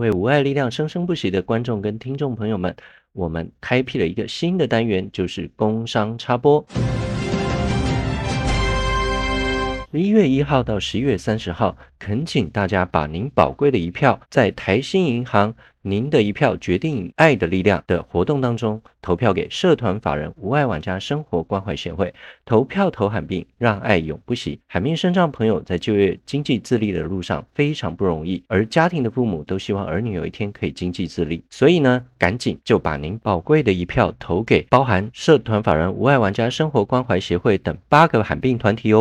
为无爱力量生生不息的观众跟听众朋友们，我们开辟了一个新的单元，就是工商插播。十一月一号到十一月三十号，恳请大家把您宝贵的一票，在台新银行“您的一票决定爱的力量”的活动当中，投票给社团法人无爱玩家生活关怀协会。投票投罕病，让爱永不息。罕病身障朋友在就业经济自立的路上非常不容易，而家庭的父母都希望儿女有一天可以经济自立，所以呢，赶紧就把您宝贵的一票投给包含社团法人无爱玩家生活关怀协会等八个罕病团体哦。